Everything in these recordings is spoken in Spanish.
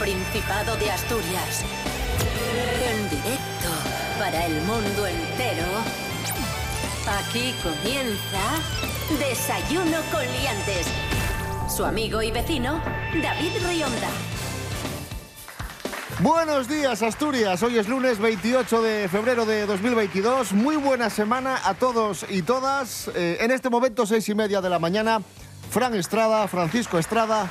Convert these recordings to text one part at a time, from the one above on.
Principado de Asturias. En directo para el mundo entero. Aquí comienza Desayuno con Liantes. Su amigo y vecino, David Rionda. Buenos días Asturias, hoy es lunes 28 de febrero de 2022, muy buena semana a todos y todas, Eh, en este momento seis y media de la mañana, Fran Estrada, Francisco Estrada,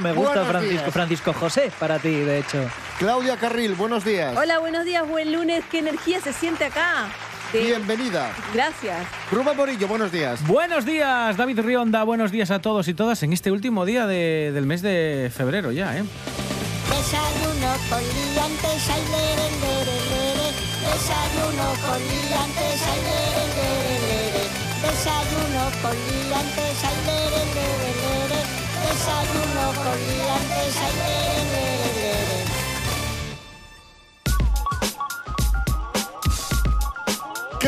Me gusta Buenos Francisco, días. Francisco José para ti, de hecho. Claudia Carril, buenos días, Hola, buenos días, buen lunes. ¿Qué energía se siente acá? De- bienvenida, Gracias. Rubén Morillo, buenos días, Buenos días, David Rionda. Buenos días a todos y todas en este último día de- del mes de febrero ya, ¿eh? Desayuno con liantes, ay, lere, lere, lere. Desayuno con liantes, ay, lere, lere, lere. Desayuno con liantes, ay, lere, lere, lere. Desayuno con liantes, ay,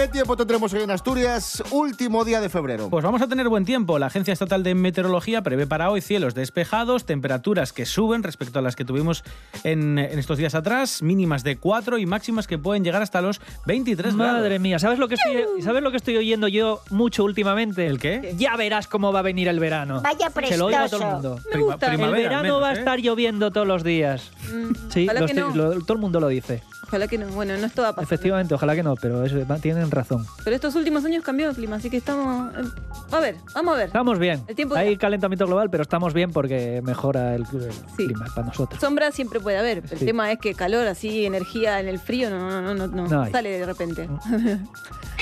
¿qué tiempo tendremos hoy en Asturias? Último día de febrero. Pues vamos a tener buen tiempo. La Agencia Estatal de Meteorología prevé para hoy cielos despejados, temperaturas que suben respecto a las que tuvimos en, en estos días atrás, mínimas de 4 y máximas que pueden llegar hasta los 23 Madre grados. mía, ¿sabes lo, que estoy, ¿sabes lo que estoy oyendo yo mucho últimamente? ¿El qué? Ya verás cómo va a venir el verano. Vaya Se lo oigo a todo prestoso. el mundo. Me Prima- gusta. El verano menos, va a ¿eh? estar lloviendo todos los días. Mm, Sí, ojalá lo que estoy- no. lo- todo el mundo lo dice. Ojalá que no. Bueno, no es toda paz. Efectivamente, ojalá que no, pero eso, va- tienen razón. Pero estos últimos años cambió el clima, así que estamos. eh, A ver, vamos a ver. Estamos bien. El tiempo Hay ya. calentamiento global, pero estamos bien porque mejora el, el Sí. clima para nosotros. Sombra siempre puede haber. El Sí. tema es que calor, así, energía en el frío, no, no, no, no, no, sale de repente.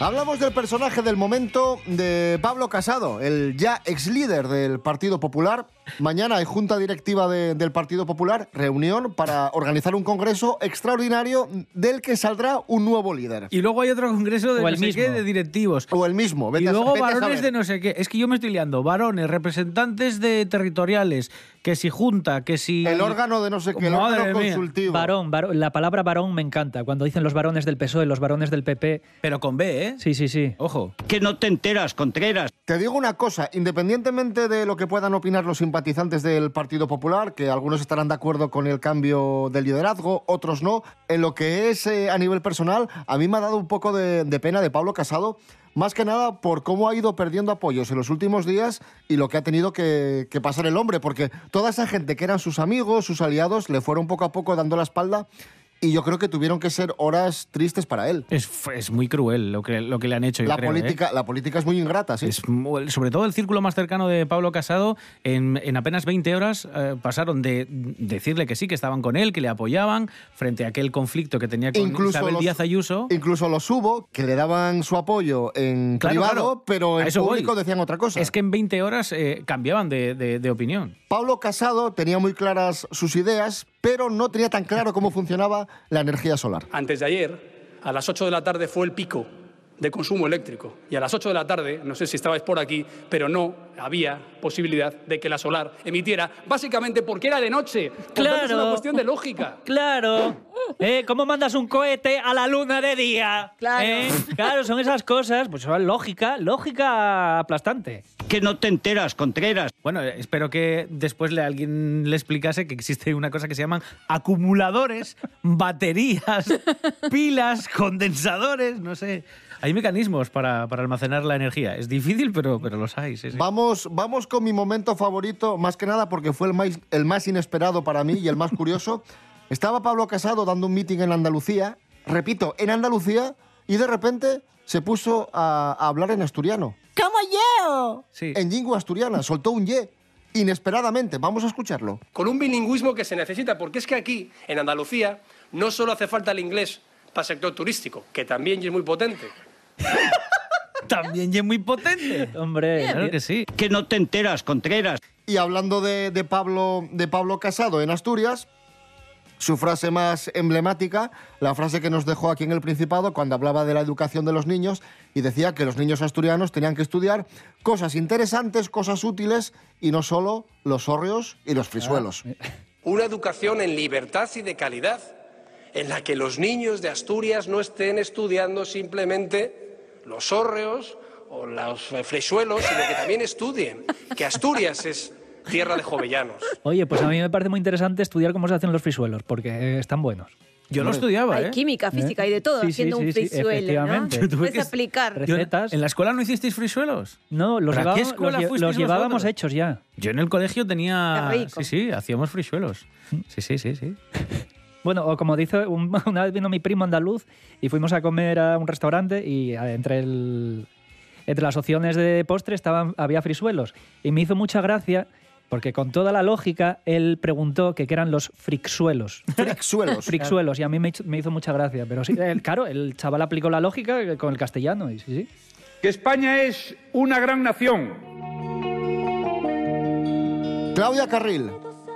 Hablamos del personaje del momento de Pablo Casado, el ya ex líder del Partido Popular. Mañana hay junta directiva de- del Partido Popular, reunión para organizar un congreso extraordinario del que saldrá un nuevo líder. Y luego hay otro congreso de no sé qué, de directivos. O el mismo. Y vete a- luego a varones de no sé qué. Es que yo me estoy liando. Varones, representantes de territoriales, que si junta, que si... El órgano de no sé qué, el Madre órgano mía. consultivo. Varón, varón, la palabra varón me encanta. Cuando dicen los varones del PSOE, los varones del PP. Pero con B, ¿eh? Sí, sí, sí. Ojo. que no te enteras, Contreras. Te digo una cosa, independientemente de lo que puedan opinar los simpatizantes del Partido Popular, que algunos estarán de acuerdo con el cambio de liderazgo, otros no, en lo que es eh, a nivel personal, a mí me ha dado un poco de, de pena de Pablo Casado, más que nada por cómo ha ido perdiendo apoyos en los últimos días y lo que ha tenido que, que pasar el hombre, porque toda esa gente que eran sus amigos, sus aliados, le fueron poco a poco dando la espalda y yo creo que tuvieron que ser horas tristes para él. Es, es muy cruel lo que, lo que le han hecho, yo La creo, ¿eh? política, la política es muy ingrata, sí. Es sobre todo el círculo más cercano de Pablo Casado, en, en apenas 20 horas eh, pasaron de decirle que sí, que estaban con él, que le apoyaban, frente a aquel conflicto que tenía con Isabel los- Díaz Ayuso. Incluso los hubo que le daban su apoyo en Claro, privado, claro. pero en eso voy. público decían otra cosa. Es que en 20 horas eh, cambiaban de, de- de opinión. Pablo Casado tenía muy claras sus ideas, pero no tenía tan claro cómo funcionaba la energía solar. Antes de ayer, a las 8 de la tarde fue el pico de consumo eléctrico. Y a las 8 de la tarde, no sé si estabais por aquí, pero no había posibilidad de que la solar emitiera, básicamente porque era de noche. Tanto, es una Claro. cuestión de lógica. Claro. ¿Eh? ¿Cómo mandas un cohete a la luna de día? Claro. ¿Eh? Claro, son esas cosas, pues son lógica, lógica aplastante. Que no te enteras, Contreras. Bueno, eh, espero que después le, alguien le explicase que existe una cosa que se llaman acumuladores, baterías, pilas, condensadores, no sé. Hay mecanismos para, para almacenar la energía. Es difícil, pero, pero los hay. sí, sí. Vamos, vamos con mi momento favorito, más que nada porque fue el más, el más inesperado para mí y el más curioso. Estaba Pablo Casado dando un meeting en Andalucía, repito, en Andalucía, y de repente se puso a, a hablar en asturiano, ¡Como yo! Sí. en lingua asturiana, soltó un ye, inesperadamente. Vamos a escucharlo. Con un bilingüismo que se necesita, porque es que aquí, en Andalucía, no solo hace falta el inglés para el sector turístico, que también es muy potente, También y es muy potente. Hombre, Claro que sí. Que no te enteras, Contreras. Y hablando de, de Pablo, de Pablo Casado en Asturias, su frase más emblemática, la frase que nos dejó aquí en el Principado cuando hablaba de la educación de los niños y decía que los niños asturianos tenían que estudiar cosas interesantes, cosas útiles y no solo los hórreos y los frisuelos. Una educación en libertad y de calidad, en la que los niños de Asturias no estén estudiando simplemente los hórreos o los freixuelos, sino que también estudien que Asturias es tierra de jovellanos. Oye, pues a mí me parece muy interesante estudiar cómo se hacen los frisuelos, porque eh, están buenos. Yo Hombre. estudiaba, Hay ¿eh? química, física y de todo, Sí, sí, haciendo sí, un sí, frisuelo, ¿no? efectivamente. Tuve Puedes que- aplicar. Recetas. ¿En la escuela no hicisteis frisuelos? No, los, ¿Pero a qué llevábamos, escuela los, los llevábamos vosotros? hechos ya. Yo en el colegio tenía... Sí, sí, hacíamos frisuelos. Sí, sí, sí, sí. Bueno, o como dice, un- una vez vino mi primo andaluz y fuimos a comer a un restaurante y entre, el, entre las opciones de postre estaban, había frisuelos. Y me hizo mucha gracia porque con toda la lógica él preguntó que qué eran los frixuelos. Frixuelos. Frixuelos, y a mí me hizo, me hizo mucha gracia. Pero sí, el- claro, el chaval aplicó la lógica con el castellano. Y sí, sí. que España es una gran nación. Claudia Carril,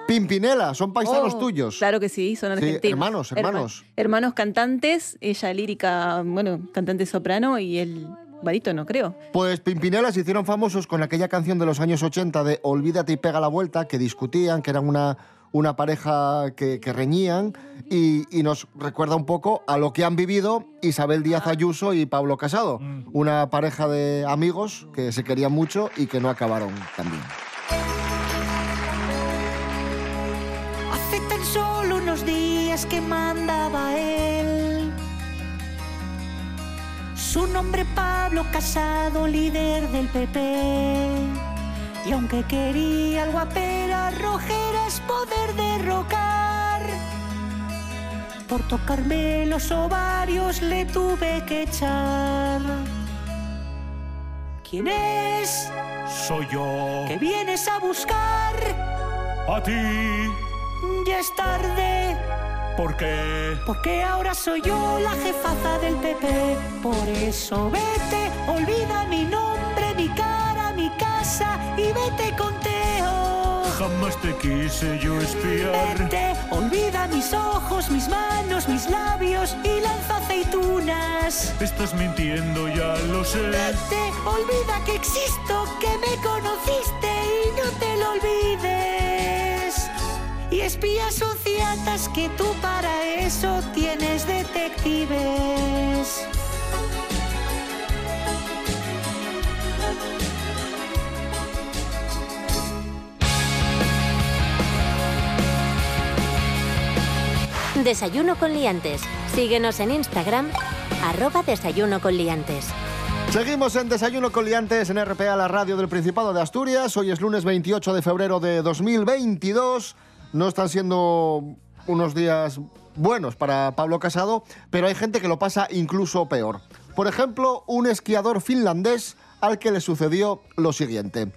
Pimpinela, son paisanos Oh, tuyos. Claro que sí, son Sí, argentinos. hermanos, hermanos. Herma- hermanos cantantes, ella lírica, bueno, cantante soprano y él barítono, creo. Pues Pimpinela se hicieron famosos con aquella canción de los años 80 de Olvídate y pega la vuelta, que discutían, que eran una, una pareja que, que reñían, y, y nos recuerda un poco a lo que han vivido Isabel Díaz Ayuso y Pablo Casado, una pareja de amigos que se querían mucho y que no acabaron tan tan solo unos días que mandaba él. Su nombre Pablo Casado, líder del PP. Y aunque quería algo a peras rojeras poder derrocar, por tocarme los ovarios le tuve que echar. ¿Quién es? Soy yo. ¿Que vienes a buscar? A ti. Ya es tarde. ¿Por qué? Porque ahora soy yo la jefaza del PP. Por eso vete, olvida mi nombre, mi cara, mi casa y vete con Teo. Jamás te quise yo espiar. Vete, olvida mis ojos, mis manos, mis labios y lanza aceitunas. Estás mintiendo, ya lo sé. Vete, olvida que existo, que me conociste y no te lo olvides. Y espías sociatas que tú para eso tienes detectives. Desayuno con liantes. Síguenos en Instagram, arroba desayuno con liantes. Seguimos en Desayuno con Liantes en RPA, la radio del Principado de Asturias. Hoy es lunes 28 de febrero de 2022. No están siendo unos días buenos para Pablo Casado, pero hay gente que lo pasa incluso peor. Por ejemplo, un esquiador finlandés al que le sucedió lo siguiente.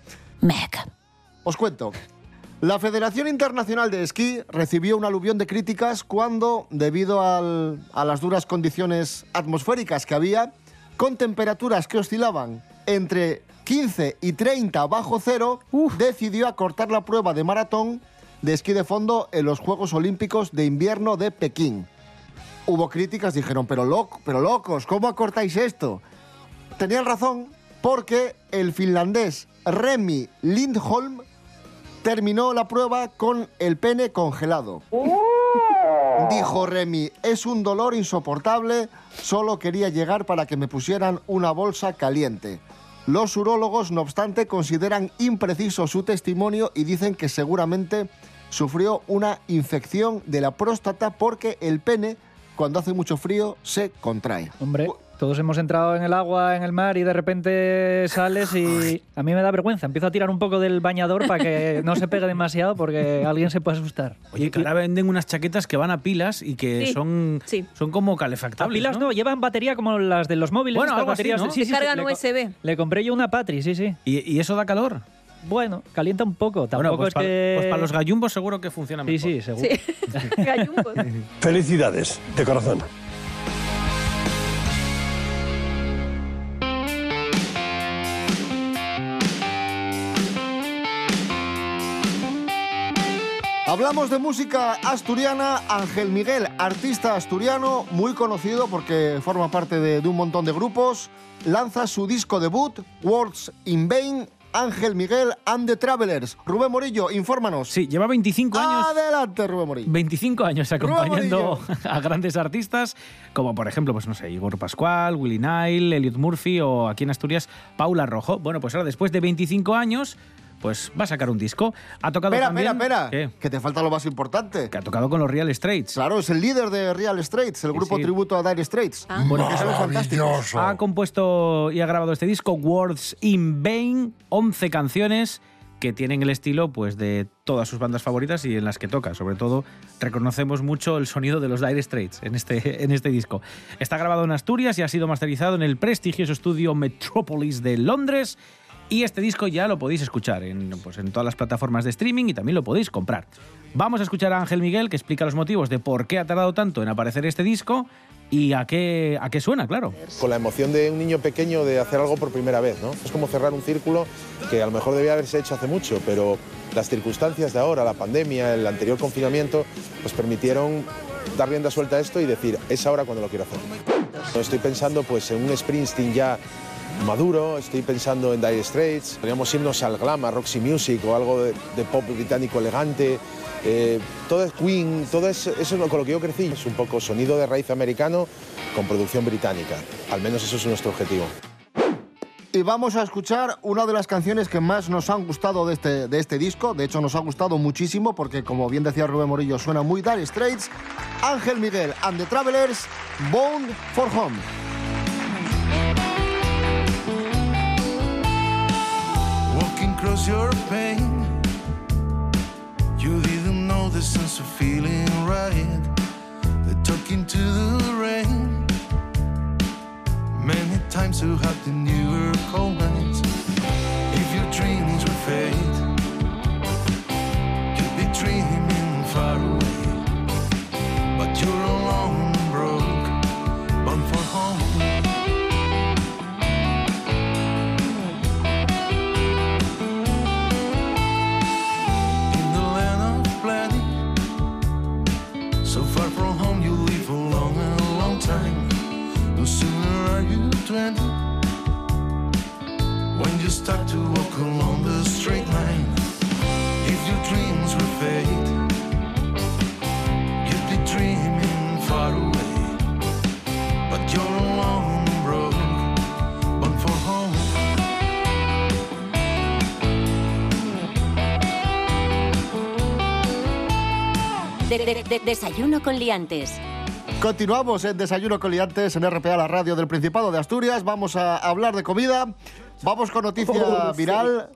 Os cuento. La Federación Internacional de Esquí recibió un aluvión de críticas cuando, debido al- a las duras condiciones atmosféricas que había, con temperaturas que oscilaban entre 15 y 30 bajo cero, decidió acortar la prueba de maratón de esquí de fondo en los Juegos Olímpicos de Invierno de Pekín. Hubo críticas, dijeron, pero, loco, pero locos, ¿cómo acortáis esto? Tenían razón porque el finlandés Remi Lindholm terminó la prueba con el pene congelado. Dijo Remy, es un dolor insoportable, solo quería llegar para que me pusieran una bolsa caliente. Los urólogos, no obstante, consideran impreciso su testimonio y dicen que seguramente sufrió una infección de la próstata porque el pene, cuando hace mucho frío, se contrae. Hombre, todos hemos entrado en el agua, en el mar y de repente sales y a mí me da vergüenza. Empiezo a tirar un poco del bañador para que no se pegue demasiado porque alguien se puede asustar. Oye, que ahora venden unas chaquetas que van a pilas y que Sí, son, son como A calefactables. pilas no, llevan batería como las de los móviles. Bueno, algo así, baterías ¿no? de- sí, cargan le USB. Le compré yo una Patri, sí, sí. ¿Y, y eso da calor? Bueno, calienta un poco. Tampoco Bueno, pues, es pa- que. pues para los gallumbos seguro que funciona Sí, mejor. sí, seguro. Gallumbos. Felicidades, de corazón. Hablamos de música asturiana. Ángel Miguel, artista asturiano, muy conocido porque forma parte de, de un montón de grupos, lanza su disco debut, Words in Vain, Ángel Miguel and the Travelers. Rubén Morillo, infórmanos. Sí, lleva 25 años. Adelante, Rubén Morillo. 25 años acompañando a grandes artistas, como por ejemplo, pues no sé, Igor Pascual, Willy Nile, Elliot Murphy o aquí en Asturias, Paula Rojo. Bueno, pues ahora después de 25 años, pues va a sacar un disco. Ha tocado Espera, también... espera, espera. ¿Qué? Que te falta lo más importante. Que ha tocado con los Real Straits. Claro, es el líder de Real Straits, el grupo sí. tributo a Dire Straits. Bueno, son fantásticos. Ha compuesto y ha grabado este disco, Words in Vain, 11 canciones que tienen el estilo pues de todas sus bandas favoritas y en las que toca. Sobre todo reconocemos mucho el sonido de los Dire Straits en este, en este disco. Está grabado en Asturias y ha sido masterizado en el prestigioso estudio Metropolis de Londres. Y este disco ya lo podéis escuchar en, pues, en todas las plataformas de streaming y también lo podéis comprar. Vamos a escuchar a Ángel Miguel que explica los motivos de por qué ha tardado tanto en aparecer este disco y a qué, a qué suena, claro. Con la emoción de un niño pequeño de hacer algo por primera vez, ¿no? Es como cerrar un círculo que a lo mejor debía haberse hecho hace mucho, pero las circunstancias de ahora, la pandemia, el anterior confinamiento, pues permitieron dar rienda suelta a esto y decir, es ahora cuando lo quiero hacer. Estoy pensando pues en un Springsteen ya maduro, estoy pensando en Dire Straits, podríamos irnos al glam, a Roxy Music o algo de, pop británico elegante. Eh, todo es Queen, todo es, eso es con lo que yo crecí. Es un poco sonido de raíz americano con producción británica. Al menos eso es nuestro objetivo. Y vamos a escuchar una de las canciones que más nos han gustado de este, de este disco. De hecho, nos ha gustado muchísimo porque, como bien decía Rubén Morillo, suena muy Dire Straits. Ángel Miguel and the Travelers, Bound for Home. Across your pain. You didn't know the sense of feeling right. The talking to the rain. Many times you have the newer cold nights. If your dreams were fate, you'd be dreaming far away. But you're alone De- de- de- desayuno con liantes. Continuamos en Desayuno con Liantes en RPA, la radio del Principado de Asturias. Vamos a hablar de comida. Vamos con noticia Oh, sí. viral.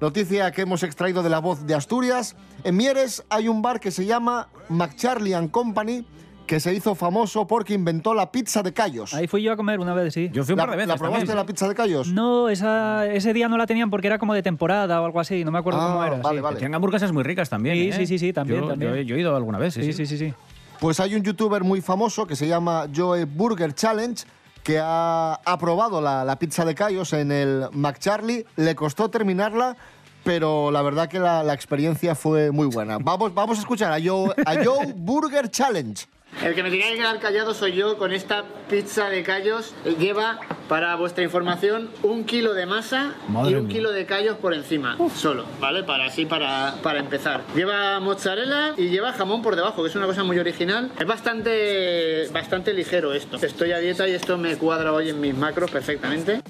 Noticia que hemos extraído de la voz de Asturias. En Mieres hay un bar que se llama McCharlie and Company que se hizo famoso porque inventó la pizza de callos. Ahí fui yo a comer una vez, sí. Yo fui un ¿La- par de veces ¿La probaste también. la pizza de callos? No, esa, ese día no la tenían porque era como de temporada o algo así, no me acuerdo Ah, cómo era. vale, sí. vale. Tienen hamburguesas muy ricas también. Sí, ¿eh? sí, sí, sí, también, Yo, también. yo he- yo he ido alguna vez, sí, Sí, sí. sí, sí, sí. Pues hay un youtuber muy famoso que se llama Joe Burger Challenge que ha, ha probado la, la pizza de callos en el McCharlie. Le costó terminarla, pero la verdad que la, la experiencia fue muy buena. Vamos, vamos a escuchar a Joe, a Joe Burger Challenge. El que me tenía que quedar callado soy yo con esta pizza de callos. Lleva, para vuestra información, un kilo de masa Madre y un mía. kilo de callos por encima, solo, ¿vale? Para así, para, para empezar. Lleva mozzarella y lleva jamón por debajo, que es una cosa muy original. Es bastante, bastante ligero esto. Estoy a dieta y esto me cuadra hoy en mis macros perfectamente.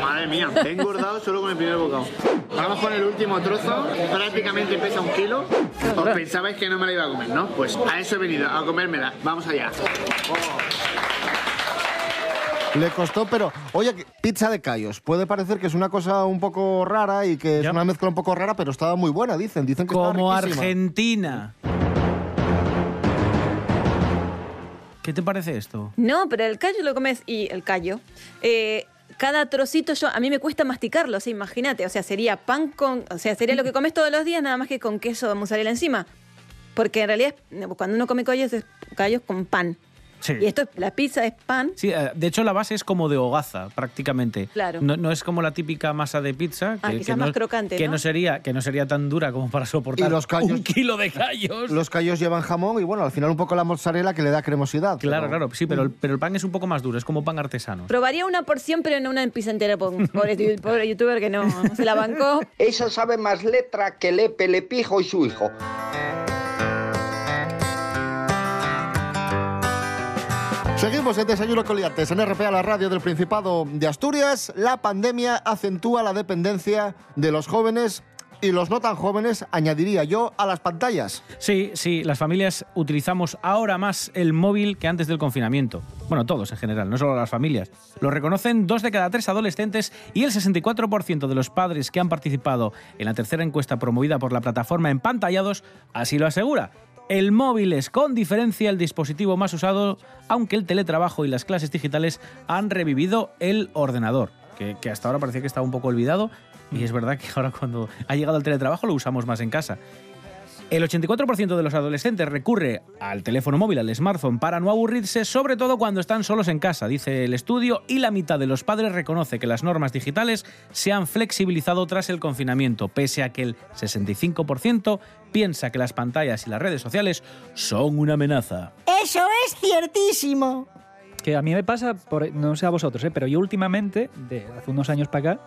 Madre mía, he engordado solo con el primer bocado. Vamos con el último trozo, prácticamente pesa un kilo. Os pensabais que no me la iba a comer, ¿no? Pues a eso he venido, a comérmela. Vamos allá. Le costó, pero oye, pizza de callos. Puede parecer que es una cosa un poco rara y que es una mezcla un poco rara, pero estaba muy buena, dicen. Dicen que estaba Como riquísima. Argentina. ¿Qué te parece esto? No, pero el callo lo comes y el callo. eh, cada trocito yo a mí me cuesta masticarlo, o imagínate, o sea, sería pan con, o sea, sería lo que comes todos los días nada más que con queso mozzarella encima. Porque en realidad cuando uno come callos es callos con pan. Sí. Y esto, es- la pizza es pan. Sí, eh, de hecho la base es como de hogaza, prácticamente. Claro. No, no es como la típica masa de pizza. Ah, quizás más crocante, que ¿no? no sería Que no sería tan dura como para soportar Y los callos- un kilo de callos. Los callos llevan jamón y bueno, al final un poco la mozzarella que le da cremosidad. Claro, pero- claro, sí, pero el, pero el pan es un poco más duro, es como pan artesano. Probaría una porción, pero no una pizza entera. por- Pobre, pobre youtuber que no se la bancó. Esa sabe más letra que Lepe, Lepijo y su hijo. Seguimos en Desayuno con Liantes, en RPA, la radio del Principado de Asturias. La pandemia acentúa la dependencia de los jóvenes y los no tan jóvenes, añadiría yo, a las pantallas. Sí, sí, las familias utilizamos ahora más el móvil que antes del confinamiento. Bueno, todos en general, no solo las familias. Lo reconocen dos de cada tres adolescentes y el 64% de los padres que han participado en la tercera encuesta promovida por la plataforma Empantallados así lo asegura. El móvil es con diferencia el dispositivo más usado, aunque el teletrabajo y las clases digitales han revivido el ordenador, que, hasta ahora parecía que estaba un poco olvidado y es verdad que ahora cuando ha llegado el teletrabajo lo usamos más en casa. El 84% de los adolescentes recurre al teléfono móvil, al smartphone, para no aburrirse, sobre todo cuando están solos en casa, dice el estudio, y la mitad de los padres reconoce que las normas digitales se han flexibilizado tras el confinamiento, pese a que el 65% piensa que las pantallas y las redes sociales son una amenaza. Eso es ciertísimo. Que a mí me pasa, por, no sé a vosotros, ¿eh? pero yo últimamente, de hace unos años para acá,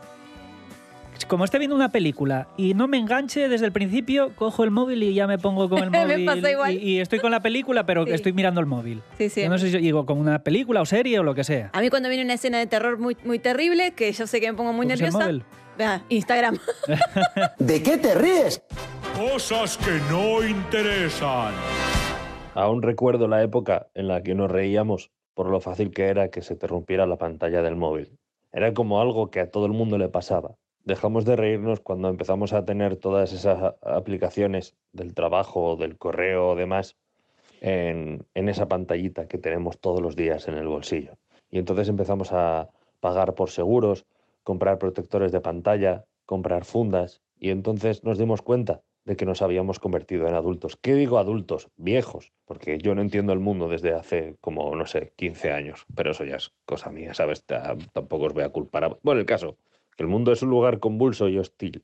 como esté viendo una película y no me enganche desde el principio, cojo el móvil y ya me pongo con el Me móvil. pasa igual. Y, y estoy con la película, pero Sí. estoy mirando el móvil. Sí, sí. Yo no sé si digo con una película o serie o lo que sea. A mí cuando viene una escena de terror muy, muy terrible, que yo sé que me pongo muy ¿Coges el nerviosa. móvil? Vea, Instagram. ¿De qué te ríes? Cosas que no interesan. Aún recuerdo la época en la que nos reíamos por lo fácil que era que se te rompiera la pantalla del móvil. Era como algo que a todo el mundo le pasaba. Dejamos de reírnos cuando empezamos a tener todas esas aplicaciones del trabajo, del correo o demás en, en esa pantallita que tenemos todos los días en el bolsillo. Y entonces empezamos a pagar por seguros, comprar protectores de pantalla, comprar fundas y entonces nos dimos cuenta de que nos habíamos convertido en adultos. ¿Qué digo adultos? Viejos, porque yo no entiendo el mundo desde hace como, no sé, 15 años, pero eso ya es cosa mía, ¿sabes? Ta- Tampoco os voy a culpar. A... Bueno, el caso, el mundo es un lugar convulso y hostil.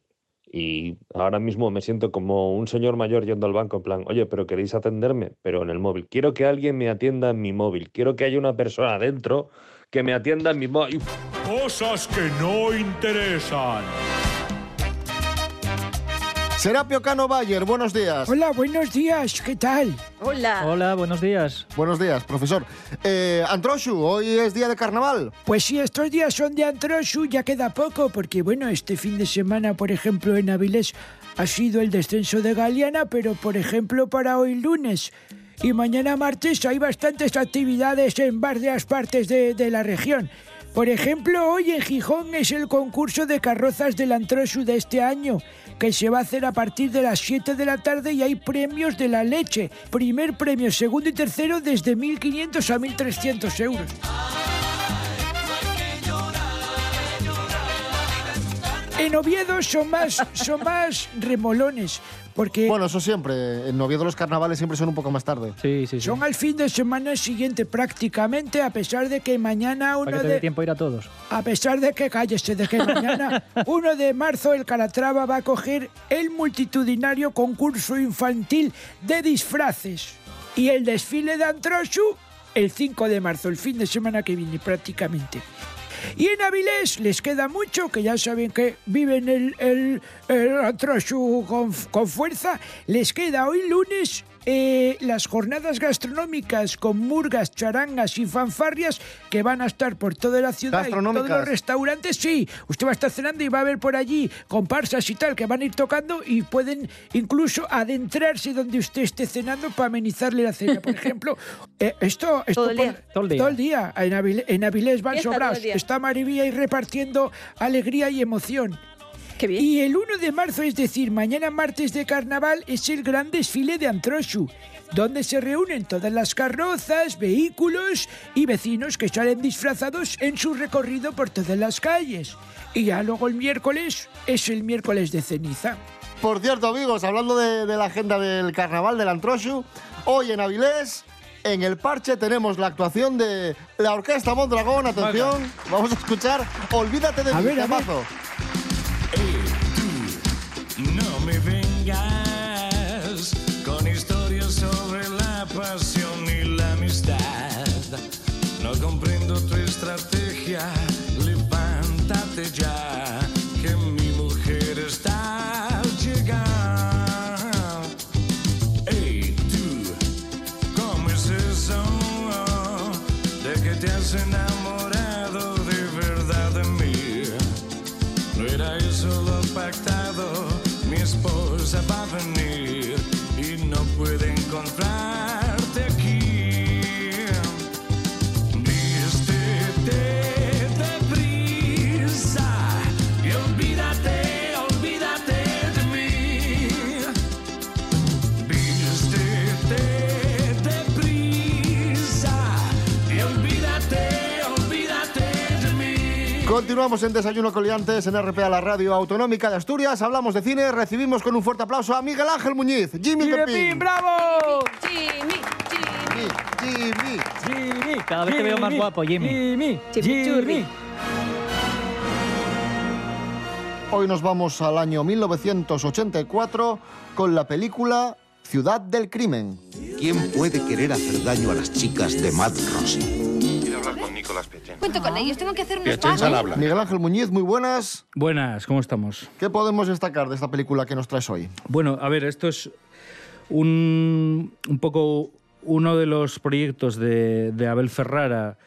Y ahora mismo me siento como un señor mayor yendo al banco en plan, oye, pero queréis atenderme, pero en el móvil. Quiero que alguien me atienda en mi móvil. Quiero que haya una persona dentro que me atienda en mi móvil. Cosas que no interesan. Serapio Cano Bayer, buenos días. Hola, buenos días, ¿qué tal? Hola. Hola, buenos días. Buenos días, profesor. Eh, Antroshu, hoy es día de carnaval. Pues sí, estos días son de Antrosu, ya queda poco, porque bueno, este fin de semana, por ejemplo, en Avilés ha sido el descenso de Galeana, pero por ejemplo para hoy lunes y mañana martes hay bastantes actividades en varias partes de, de la región. Por ejemplo, hoy en Gijón es el concurso de carrozas del Antrosu de este año, que se va a hacer a partir de las 7 de la tarde y hay premios de la leche. Primer premio, segundo y tercero desde 1.500 a 1.300 euros. En Oviedo son más, son más remolones, porque Bueno, eso siempre. En Oviedo los carnavales siempre son un poco más tarde. Sí, sí, sí. son al fin de semana siguiente prácticamente, a pesar de que mañana Para uno que te dé de... tiempo a ir a todos. A pesar de que cállese, de que mañana 1 de marzo el Calatrava va a coger el multitudinario concurso infantil de disfraces y el desfile de Antrosu el 5 de marzo, el fin de semana que viene prácticamente. Y en Avilés les queda mucho, que ya saben que viven el, el, el Antrosu con, con fuerza. Les queda hoy lunes eh, las jornadas gastronómicas con murgas, charangas y fanfarrias que van a estar por toda la ciudad y todos los restaurantes. Sí, usted va a estar cenando y va a ver por allí comparsas y tal que van a ir tocando y pueden incluso adentrarse donde usted esté cenando para amenizarle la cena. Por ejemplo, eh, esto, esto Todo el por- día. Todo el día. Todo el día. En, Avilés, en Avilés van sobrados. Está Marivía ahí repartiendo alegría y emoción. Qué bien. Y el 1 de marzo, es decir, mañana martes de carnaval, es el gran desfile de Antrosu, donde se reúnen todas las carrozas, vehículos y vecinos que salen disfrazados en su recorrido por todas las calles. Y ya luego el miércoles es el miércoles de ceniza. Por cierto, amigos, hablando de, de la agenda del carnaval del Antroshu, hoy en Avilés En el parche tenemos la actuación de la Orquesta Mondragón. Atención, vamos a escuchar Olvídate de A mí, ver, estrategia, levántate ya, Continuamos en Desayuno Coliantes en RPA, la radio autonómica de Asturias. Hablamos de cine. Recibimos con un fuerte aplauso a Miguel Ángel Muñiz, Jimmy Jimmy Pepín. Pepín, ¡bravo! Jimmy, Jimmy, Jimmy. Jimmy. Cada vez te veo más guapo, Jimmy. Jimmy, Chimichurri. Hoy nos vamos al año 1984 con la película Ciudad del Crimen. ¿Quién puede querer hacer daño a las chicas de Mad Rossi? Cuento con ellos, tengo que hacer unos habla. Miguel Ángel Muñiz, muy buenas. Buenas, ¿cómo estamos? ¿Qué podemos destacar de esta película que nos traes hoy? Bueno, a ver, esto es un, un poco uno de los proyectos de, de Abel Ferrara,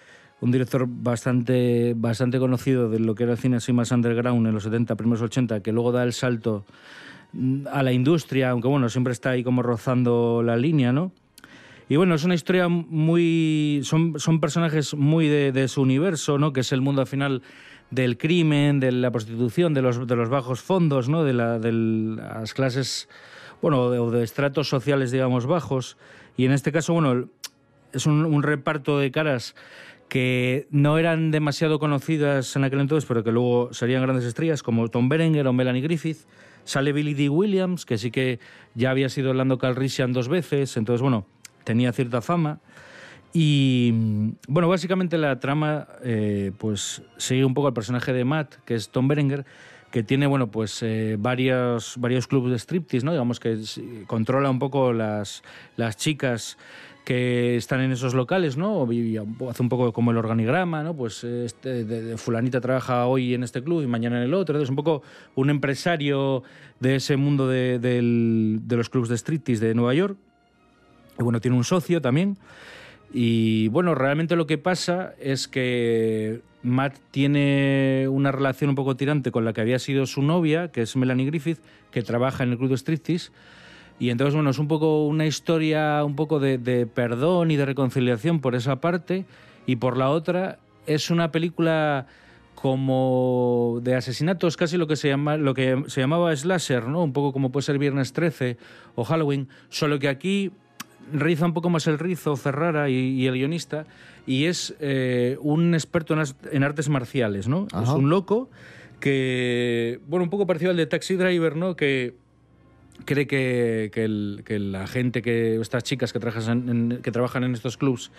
un director bastante, bastante conocido de lo que era el cine así más underground en los 70, primeros 80, que luego da el salto a la industria, aunque bueno, siempre está ahí como rozando la línea, ¿no? Y bueno, es una historia muy... Son, son personajes muy de, de su universo, ¿no? Que es el mundo al final del crimen, de la prostitución, de los, de los bajos fondos, ¿no? De, la, de las clases, bueno, de, o de estratos sociales, digamos, bajos. Y en este caso, bueno, es un, un reparto de caras que no eran demasiado conocidas en aquel entonces, pero que luego serían grandes estrellas, como Tom Berenger o Melanie Griffith. Sale Billy D. Williams, que sí que ya había sido Orlando Calrissian dos veces, entonces, bueno, tenía cierta fama. Y bueno, básicamente la trama eh, pues sigue un poco al personaje de Matt, que es Tom Berenger, que tiene bueno pues eh, varios, varios clubes de striptease, ¿no? Digamos que es- controla un poco las, las chicas que están en esos locales, ¿no? Hace un poco como el organigrama, ¿no? Pues este, de- de fulanita trabaja hoy en este club y mañana en el otro. Entonces, un poco un empresario de ese mundo de, del- de los clubes de striptease de Nueva York. Y bueno, tiene un socio también. Y bueno, realmente lo que pasa es que Matt tiene una relación un poco tirante con la que había sido su novia, que es Melanie Griffith, que trabaja en el club de striptease. Y entonces, bueno, es un poco una historia un poco de, de perdón y de reconciliación por esa parte. Y por la otra, es una película como de asesinatos, casi lo que se llama lo que se llamaba slasher, ¿no? Un poco como puede ser Viernes 13 o Halloween, solo que aquí riza un poco más el rizo Ferrara y, y el guionista y es eh, un experto en, as- en artes marciales, ¿no? Es un loco que, bueno, un poco parecido al de Taxi Driver, ¿no? Que cree que, que el- que la gente, que estas chicas que trabajan en, que trabajan en estos clubs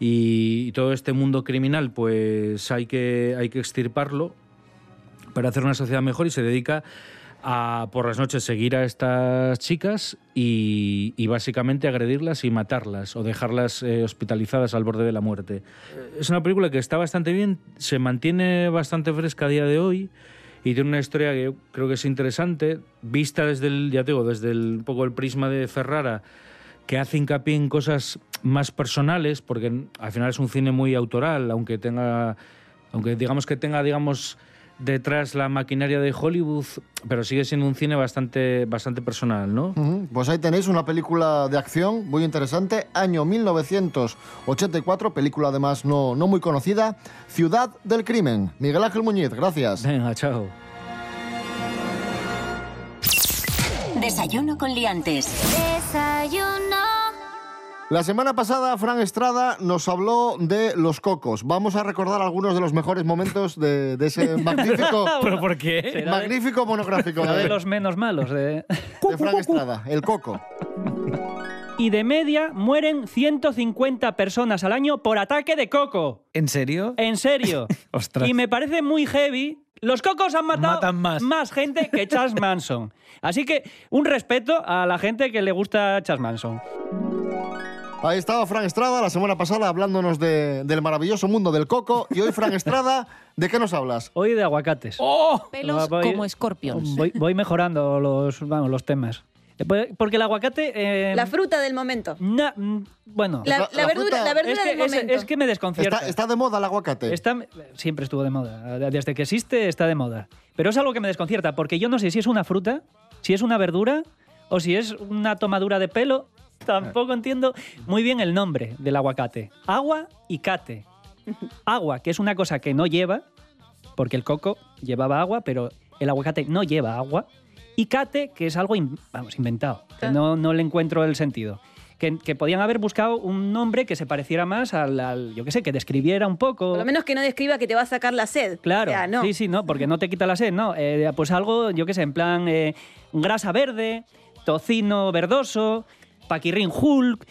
y, y todo este mundo criminal, pues hay que, hay que extirparlo para hacer una sociedad mejor y se dedica a por las noches seguir a estas chicas y, básicamente agredirlas y matarlas o dejarlas eh, hospitalizadas al borde de la muerte. Es una película que está bastante bien, se mantiene bastante fresca a día de hoy y tiene una historia que creo que es interesante, vista desde el, ya digo, desde el, un poco el prisma de Ferrara, que hace hincapié en cosas más personales, porque al final es un cine muy autoral, aunque tenga, aunque digamos que tenga, digamos, detrás la maquinaria de Hollywood, pero sigue siendo un cine bastante, bastante personal, ¿no? Pues ahí tenéis una película de acción muy interesante, año 1984, película además no, no muy conocida, Ciudad del Crimen. Miguel Ángel Muñiz, gracias. Venga, chao. Desayuno con liantes. Desayuno. La semana pasada, Fran Estrada nos habló de los cocos. Vamos a recordar algunos de los mejores momentos de, de ese magnífico, ¿Pero por qué? Magnífico monográfico de de, los menos malos. De... de Fran Estrada, el coco. y de media mueren 150 personas al año por ataque de coco. ¿En serio? En serio. Ostras. Y me parece muy heavy. Los cocos han matado Matan más. gente que Charles Manson. Así que un respeto a la gente que le gusta Charles Manson. Ahí estaba Fran Estrada la semana pasada hablándonos de- del maravilloso mundo del coco. Y hoy, Fran Estrada, ¿de qué nos hablas? Hoy de aguacates. ¡Oh! Pelos Voy- como escorpions. Voy, voy mejorando los, vamos, los temas. Eh, pues- Porque el aguacate... eh, La fruta del momento. na- mm, bueno... La, la verdura, la verdura es, que, del es- momento. es que me desconcierta. Está, está de moda el aguacate. Está- siempre estuvo de moda. Desde que existe está de moda. Pero es algo que me desconcierta, porque yo no sé si es una fruta, si es una verdura o si es una tomadura de pelo. Tampoco entiendo muy bien el nombre del aguacate. Agua y cate. Agua, que es una cosa que no lleva, porque el coco llevaba agua, pero el aguacate no lleva agua. Y cate, que es algo in- vamos, inventado, que no, no le encuentro el sentido. Que, que podían haber buscado un nombre que se pareciera más al, al- yo qué sé, que describiera un poco. Por lo menos que no describa que te va a sacar la sed. Claro, O sea, no. sí, sí, no, porque no te quita la sed, ¿no? Eh, pues algo, yo qué sé, en plan eh, grasa verde, tocino verdoso, paquirrín Hulk.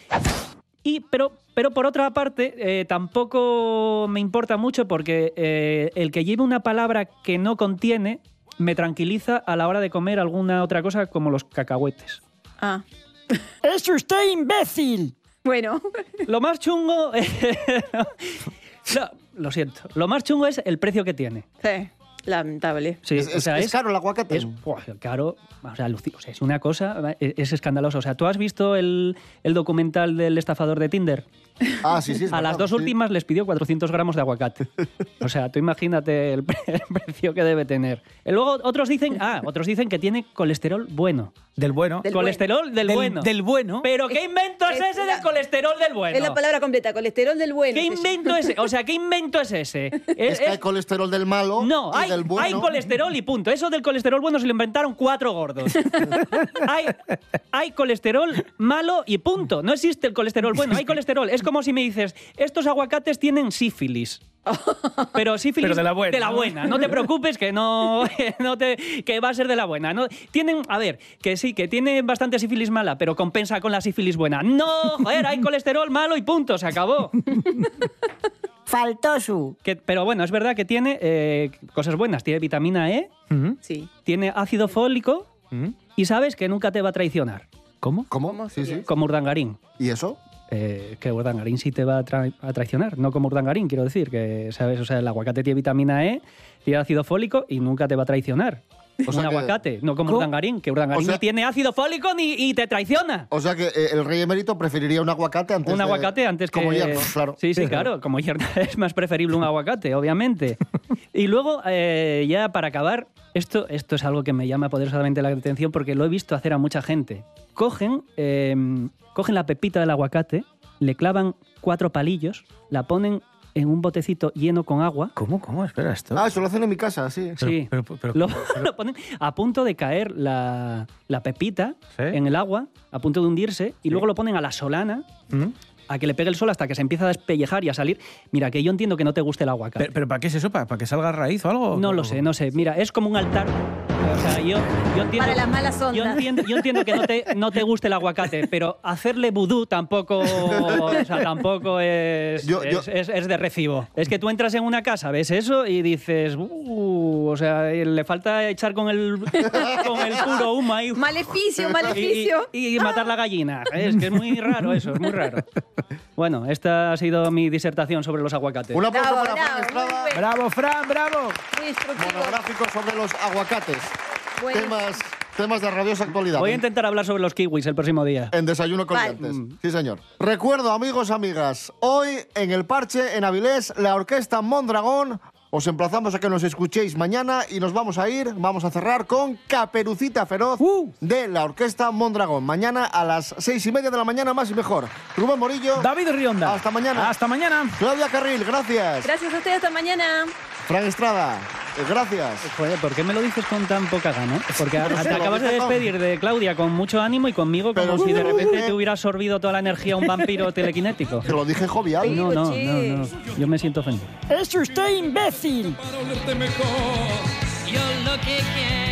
Y, pero, pero por otra parte, eh, tampoco me importa mucho porque eh, el que lleve una palabra que no contiene me tranquiliza a la hora de comer alguna otra cosa como los cacahuetes. Ah. ¡Es usted imbécil! Bueno. Lo más chungo. No, lo siento. Lo más chungo es el precio que tiene. Sí, lamentable. Sí, Es- o sea, es- es caro el aguacate. Es caro. O sea, luci- o sea, es una cosa. Es, es escandaloso. O sea, ¿tú has visto el, el documental del estafador de Tinder? Ah, sí, sí. es A las dos sí. últimas les pidió 400 gramos de aguacate. O sea, tú imagínate el, pre- el precio que debe tener. Y luego otros dicen, ah, otros dicen que tiene colesterol bueno. Del bueno. Del colesterol del, Del- bueno. del bueno. Pero ¿qué invento es, Es ese la- del colesterol del bueno? Es la palabra completa, colesterol del bueno. ¿Qué invento es ese? O sea, ¿qué invento es ese? Es que hay colesterol del malo No, hay, del bueno. hay colesterol y punto. Eso del colesterol bueno se lo inventaron cuatro gordos. hay, hay colesterol malo y punto. No existe el colesterol bueno, hay colesterol. Es como si me dices, estos aguacates tienen sífilis. Pero sífilis Pero de la buena, De la ¿no? buena. No te preocupes que no, no te, que va a ser de la buena. No, tienen, a ver, que sí, que tiene bastante sífilis mala, pero compensa con la sífilis buena. No, joder, hay colesterol malo y punto, se acabó. Faltó su. Que- pero bueno, es verdad que tiene eh, cosas buenas. Tiene vitamina E, Sí. tiene ácido fólico y sabes que nunca te va a traicionar. ¿Cómo? ¿Cómo? Sí, sí. Como Urdangarín. ¿Y eso? Eh, que Urdangarín sí te va a, tra- a traicionar, no como Urdangarín, quiero decir, que sabes, o sea, el aguacate tiene vitamina E, tiene ácido fólico y nunca te va a traicionar. O sea un que- aguacate, no como ¿Cómo? Urdangarín, que Urdangarín O sea- ni tiene ácido fólico ni y te traiciona. O sea que eh, el rey emérito preferiría un aguacate antes Un de- aguacate antes que... Como claro. Sí, sí, claro. Como hierro es más preferible un aguacate, obviamente. Y luego, eh, ya para acabar, esto, esto es algo que me llama poderosamente la atención porque lo he visto hacer a mucha gente. Cogen, eh, cogen la pepita del aguacate, le clavan cuatro palillos, la ponen en un botecito lleno con agua. ¿Cómo? ¿Cómo? Espera, esto. Ah, eso lo hacen en mi casa, sí. Sí, pero- pero- lo, lo ponen a punto de caer la, la pepita ¿Sí? en el agua, a punto de hundirse, y luego lo ponen a la solana ¿Mm? a que le pegue el sol hasta que se empieza a despellejar y a salir. Mira, que yo entiendo que no te guste el aguacate. ¿Pero, pero para qué es eso? ¿Para, para que salga raíz o algo? no lo sé, no sé. Mira, es como un altar. O sea, yo, yo entiendo, Para las malas ondas. yo entiendo, yo entiendo que no te, no te guste el aguacate, pero hacerle vudú tampoco, o sea, tampoco es, Yo- yo- es, es- es de recibo. Es que tú entras en una casa, ves eso y dices, "Uh", o sea, le falta echar con el, con el puro humo ahí. Maleficio, Y, maleficio. y- y matar la gallina. Es que es muy raro eso, es muy raro. Bueno, esta ha sido mi disertación sobre los aguacates. Un aplauso Bravo, para Fran bravo, Estrada. ¡Bravo, Fran, bravo! Monográfico sobre los aguacates. Bueno. Temas, temas de rabiosa actualidad. Voy a intentar hablar sobre los kiwis el próximo día. En Desayuno con Vale. Liantes. Sí, señor. Recuerdo, amigos, amigas, hoy en el parche, en Avilés, la orquesta Mondragón. Os emplazamos a que nos escuchéis mañana y nos vamos a ir, vamos a cerrar con Caperucita Feroz de la orquesta Mondragón. Mañana a las seis y media de la mañana, más y mejor. Rubén Morillo. David Rionda. Hasta mañana. Hasta mañana. Claudia Carril, gracias. Gracias a ustedes, hasta mañana. Fran Estrada, gracias. Joder, ¿por qué me lo dices con tan poca gana? Porque te acabas de despedir de Claudia con mucho ánimo y conmigo como Pero si de repente te hubiera absorbido toda la energía un vampiro telequinético. Te lo dije jovial. No, no, no, no. Yo me siento ofendido. ¡Es usted imbécil! Yo lo que quiero es tu cuerpo tan brutal y lo que